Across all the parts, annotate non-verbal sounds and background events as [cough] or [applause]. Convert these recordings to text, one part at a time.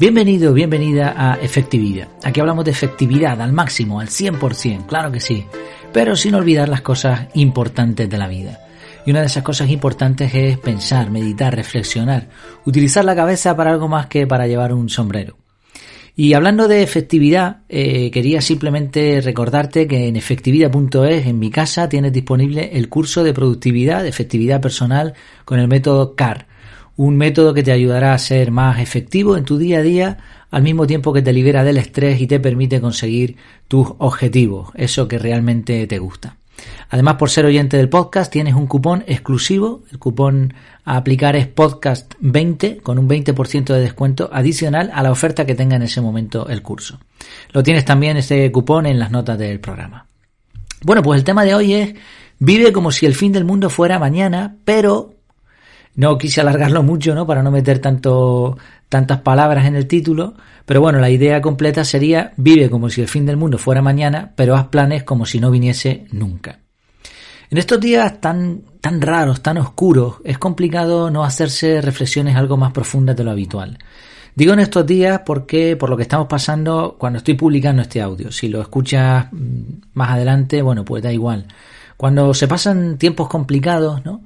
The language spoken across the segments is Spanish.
Bienvenido, bienvenida a Efectividad. Aquí hablamos de efectividad al máximo, al 100%, claro que sí, pero sin olvidar las cosas importantes de la vida. Y una de esas cosas importantes es pensar, meditar, reflexionar, utilizar la cabeza para algo más que para llevar un sombrero. Y hablando de efectividad, eh, quería simplemente recordarte que en efectividad.es, en mi casa, tienes disponible el curso de productividad, de efectividad personal con el método CAR un método que te ayudará a ser más efectivo en tu día a día al mismo tiempo que te libera del estrés y te permite conseguir tus objetivos, eso que realmente te gusta. Además, por ser oyente del podcast, tienes un cupón exclusivo. El cupón a aplicar es podcast20 con un 20% de descuento adicional a la oferta que tenga en ese momento el curso. Lo tienes también este cupón en las notas del programa. Bueno, pues el tema de hoy es vive como si el fin del mundo fuera mañana, pero no quise alargarlo mucho, ¿no? Para no meter tanto, tantas palabras en el título, pero bueno, la idea completa sería vive como si el fin del mundo fuera mañana, pero haz planes como si no viniese nunca. En estos días tan, tan raros, tan oscuros, es complicado no hacerse reflexiones algo más profundas de lo habitual. Digo en estos días porque por lo que estamos pasando cuando estoy publicando este audio. Si lo escuchas mm, más adelante, bueno, pues da igual. Cuando se pasan tiempos complicados, ¿no?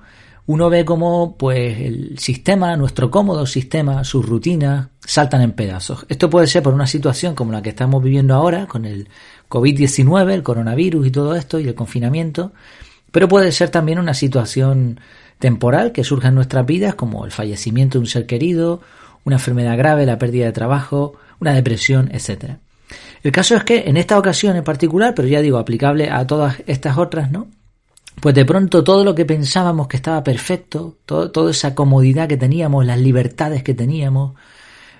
Uno ve cómo pues el sistema, nuestro cómodo sistema, sus rutinas saltan en pedazos. Esto puede ser por una situación como la que estamos viviendo ahora con el COVID-19, el coronavirus y todo esto y el confinamiento, pero puede ser también una situación temporal que surja en nuestras vidas como el fallecimiento de un ser querido, una enfermedad grave, la pérdida de trabajo, una depresión, etc. El caso es que en esta ocasión en particular, pero ya digo, aplicable a todas estas otras, ¿no? Pues de pronto todo lo que pensábamos que estaba perfecto, toda esa comodidad que teníamos, las libertades que teníamos,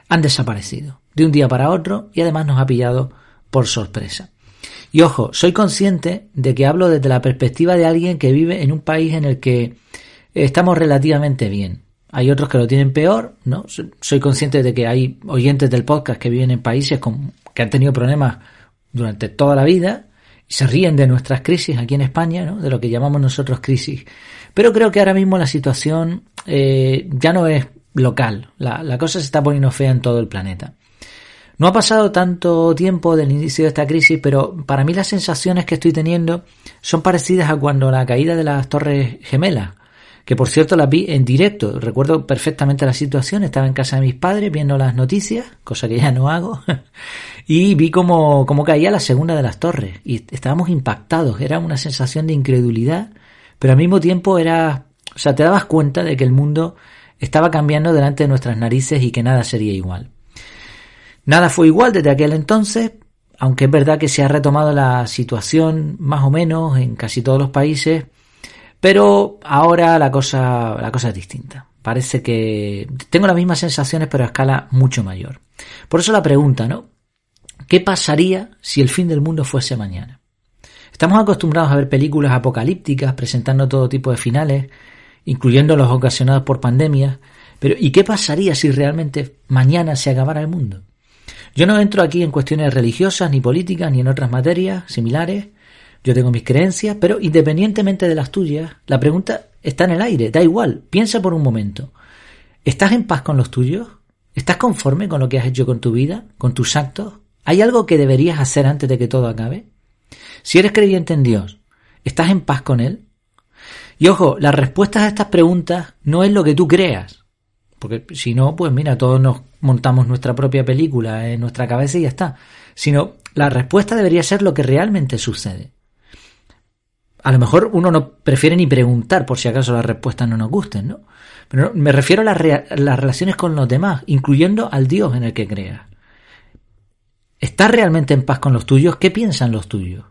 han desaparecido de un día para otro y además nos ha pillado por sorpresa. Y ojo, soy consciente de que hablo desde la perspectiva de alguien que vive en un país en el que estamos relativamente bien. Hay otros que lo tienen peor, ¿no? Soy consciente de que hay oyentes del podcast que viven en países con, que han tenido problemas durante toda la vida se ríen de nuestras crisis aquí en España, ¿no? de lo que llamamos nosotros crisis. Pero creo que ahora mismo la situación eh, ya no es local, la, la cosa se está poniendo fea en todo el planeta. No ha pasado tanto tiempo del inicio de esta crisis, pero para mí las sensaciones que estoy teniendo son parecidas a cuando la caída de las Torres Gemelas, que por cierto las vi en directo. Recuerdo perfectamente la situación, estaba en casa de mis padres viendo las noticias, cosa que ya no hago, [laughs] y vi cómo, cómo caía la segunda de las torres y estábamos impactados, era una sensación de incredulidad, pero al mismo tiempo era, o sea, te dabas cuenta de que el mundo estaba cambiando delante de nuestras narices y que nada sería igual. Nada fue igual desde aquel entonces, aunque es verdad que se ha retomado la situación más o menos en casi todos los países, pero ahora la cosa, la cosa es distinta. Parece que tengo las mismas sensaciones, pero a escala mucho mayor. Por eso la pregunta, ¿no? ¿Qué pasaría si el fin del mundo fuese mañana? Estamos acostumbrados a ver películas apocalípticas presentando todo tipo de finales, incluyendo los ocasionados por pandemias, pero ¿y qué pasaría si realmente mañana se acabara el mundo? Yo no entro aquí en cuestiones religiosas, ni políticas, ni en otras materias similares, yo tengo mis creencias, pero independientemente de las tuyas, la pregunta está en el aire, da igual, piensa por un momento. ¿Estás en paz con los tuyos? ¿Estás conforme con lo que has hecho con tu vida, con tus actos? ¿Hay algo que deberías hacer antes de que todo acabe? Si eres creyente en Dios, ¿estás en paz con Él? Y ojo, las respuestas a estas preguntas no es lo que tú creas. Porque si no, pues mira, todos nos montamos nuestra propia película en nuestra cabeza y ya está. Sino la respuesta debería ser lo que realmente sucede a lo mejor uno no prefiere ni preguntar por si acaso las respuestas no nos gusten, ¿no? Pero me refiero a las, las relaciones con los demás, incluyendo al Dios en el que creas. ¿Estás realmente en paz con los tuyos? ¿Qué piensan los tuyos?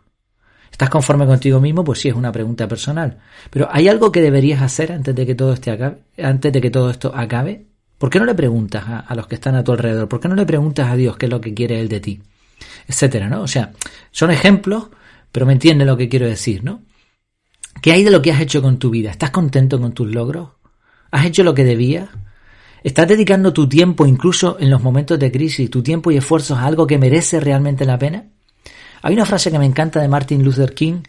¿Estás conforme contigo mismo? Pues sí, es una pregunta personal. Pero ¿hay algo que deberías hacer antes de que todo este acabe, antes de que todo esto acabe? ¿Por qué no le preguntas a, a, los que están a tu alrededor? ¿Por qué no le preguntas a Dios qué es lo que quiere Él de ti? Etcétera, ¿no? O sea, son ejemplos, pero me entiende lo que quiero decir, ¿no? ¿Qué hay de lo que has hecho con tu vida? ¿Estás contento con tus logros? ¿Has hecho lo que debías? ¿Estás dedicando tu tiempo, incluso en los momentos de crisis, tu tiempo y esfuerzos a algo que merece realmente la pena? Hay una frase que me encanta de Martin Luther King.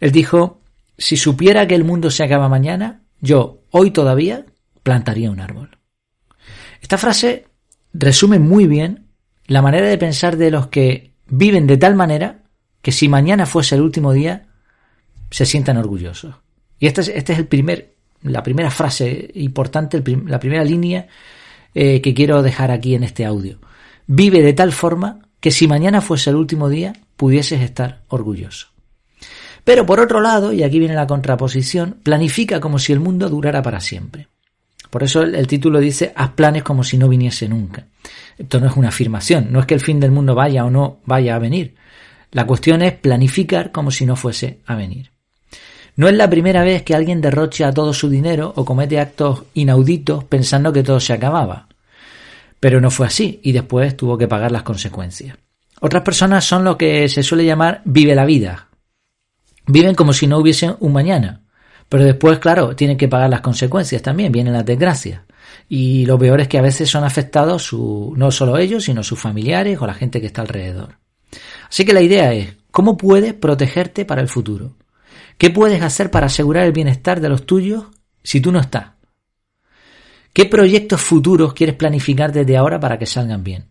Él dijo, si supiera que el mundo se acaba mañana, yo, hoy todavía, plantaría un árbol. Esta frase resume muy bien la manera de pensar de los que viven de tal manera que si mañana fuese el último día, se sientan orgullosos. Y esta es, este es el primer, la primera frase importante, la primera línea eh, que quiero dejar aquí en este audio. Vive de tal forma que si mañana fuese el último día, pudieses estar orgulloso. Pero por otro lado, y aquí viene la contraposición, planifica como si el mundo durara para siempre. Por eso el, título dice, haz planes como si no viniese nunca. Esto no es una afirmación, no es que el fin del mundo vaya o no vaya a venir. La cuestión es planificar como si no fuese a venir. No es la primera vez que alguien derrocha todo su dinero o comete actos inauditos pensando que todo se acababa. Pero no fue así y después tuvo que pagar las consecuencias. Otras personas son lo que se suele llamar vive la vida. Viven como si no hubiese un mañana. Pero después, claro, tienen que pagar las consecuencias también, vienen las desgracias. Y lo peor es que a veces son afectados su, no solo ellos, sino sus familiares o la gente que está alrededor. Así que la idea es, ¿cómo puedes protegerte para el futuro? ¿Qué puedes hacer para asegurar el bienestar de los tuyos si tú no estás? ¿Qué proyectos futuros quieres planificar desde ahora para que salgan bien?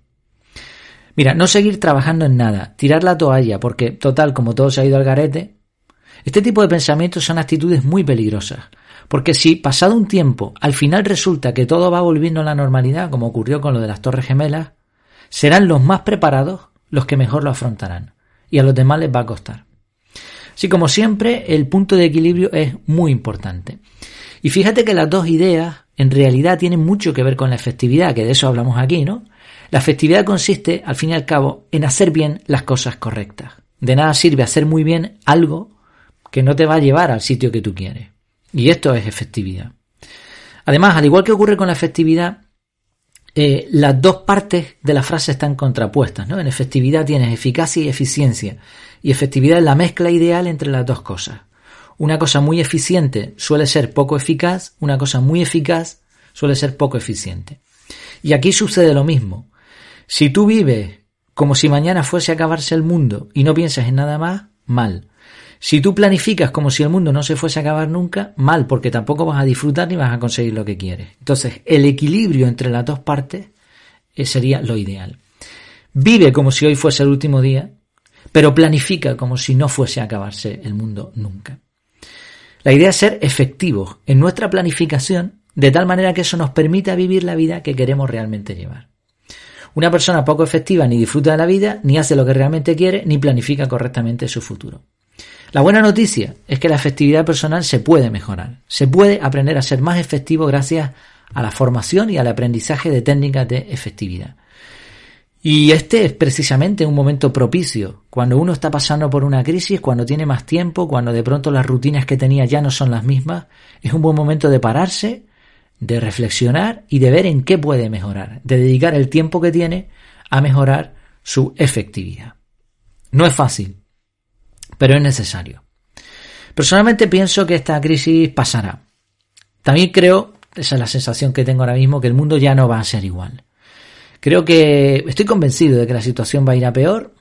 Mira, no seguir trabajando en nada, tirar la toalla, porque total, como todo se ha ido al garete, este tipo de pensamientos son actitudes muy peligrosas, porque si pasado un tiempo al final resulta que todo va volviendo a la normalidad, como ocurrió con lo de las Torres Gemelas, serán los más preparados los que mejor lo afrontarán, y a los demás les va a costar. Así como siempre, el punto de equilibrio es muy importante. Y fíjate que las dos ideas en realidad tienen mucho que ver con la efectividad, que de eso hablamos aquí, ¿no? La efectividad consiste, al fin y al cabo, en hacer bien las cosas correctas. De nada sirve hacer muy bien algo que no te va a llevar al sitio que tú quieres. Y esto es efectividad. Además, al igual que ocurre con la efectividad, eh, las dos partes de la frase están contrapuestas. ¿no? En efectividad tienes eficacia y eficiencia. Y efectividad es la mezcla ideal entre las dos cosas. Una cosa muy eficiente suele ser poco eficaz, una cosa muy eficaz suele ser poco eficiente. Y aquí sucede lo mismo. Si tú vives como si mañana fuese a acabarse el mundo y no piensas en nada más, mal. Si tú planificas como si el mundo no se fuese a acabar nunca, mal, porque tampoco vas a disfrutar ni vas a conseguir lo que quieres. Entonces, el equilibrio entre las dos partes eh, sería lo ideal. Vive como si hoy fuese el último día, pero planifica como si no fuese a acabarse el mundo nunca. La idea es ser efectivos en nuestra planificación de tal manera que eso nos permita vivir la vida que queremos realmente llevar. Una persona poco efectiva ni disfruta de la vida, ni hace lo que realmente quiere, ni planifica correctamente su futuro. La buena noticia es que la efectividad personal se puede mejorar. Se puede aprender a ser más efectivo gracias a la formación y al aprendizaje de técnicas de efectividad. Y este es precisamente un momento propicio, cuando uno está pasando por una crisis, cuando tiene más tiempo, cuando de pronto las rutinas que tenía ya no son las mismas, es un buen momento de pararse, de reflexionar y de ver en qué puede mejorar, de dedicar el tiempo que tiene a mejorar su efectividad. No es fácil, pero es necesario. Personalmente pienso que esta crisis pasará. También creo, esa es la sensación que tengo ahora mismo, que el mundo ya no va a ser igual. Creo que estoy convencido de que la situación va a ir a peor,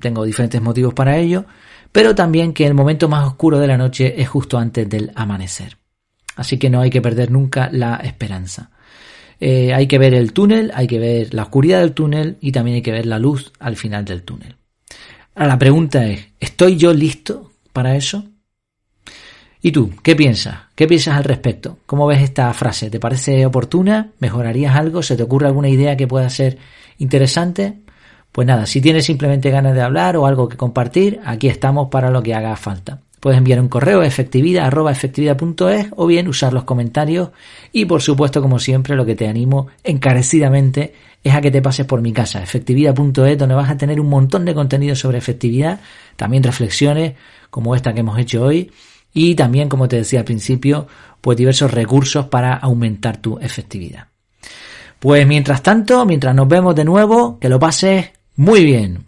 tengo diferentes motivos para ello, pero también que el momento más oscuro de la noche es justo antes del amanecer. Así que no hay que perder nunca la esperanza. Eh, hay que ver el túnel, hay que ver la oscuridad del túnel y también hay que ver la luz al final del túnel. Ahora la pregunta es, ¿estoy yo listo para eso? ¿Y tú, qué piensas? ¿Qué piensas al respecto? ¿Cómo ves esta frase? ¿Te parece oportuna? ¿Mejorarías algo? ¿Se te ocurre alguna idea que pueda ser interesante? Pues nada, si tienes simplemente ganas de hablar o algo que compartir, aquí estamos para lo que haga falta. Puedes enviar un correo a efectividad, o bien usar los comentarios y por supuesto como siempre lo que te animo encarecidamente es a que te pases por mi casa, efectividad.es, donde vas a tener un montón de contenido sobre efectividad, también reflexiones como esta que hemos hecho hoy y también, como te decía al principio, pues diversos recursos para aumentar tu efectividad. Pues mientras tanto, mientras nos vemos de nuevo, que lo pases muy bien.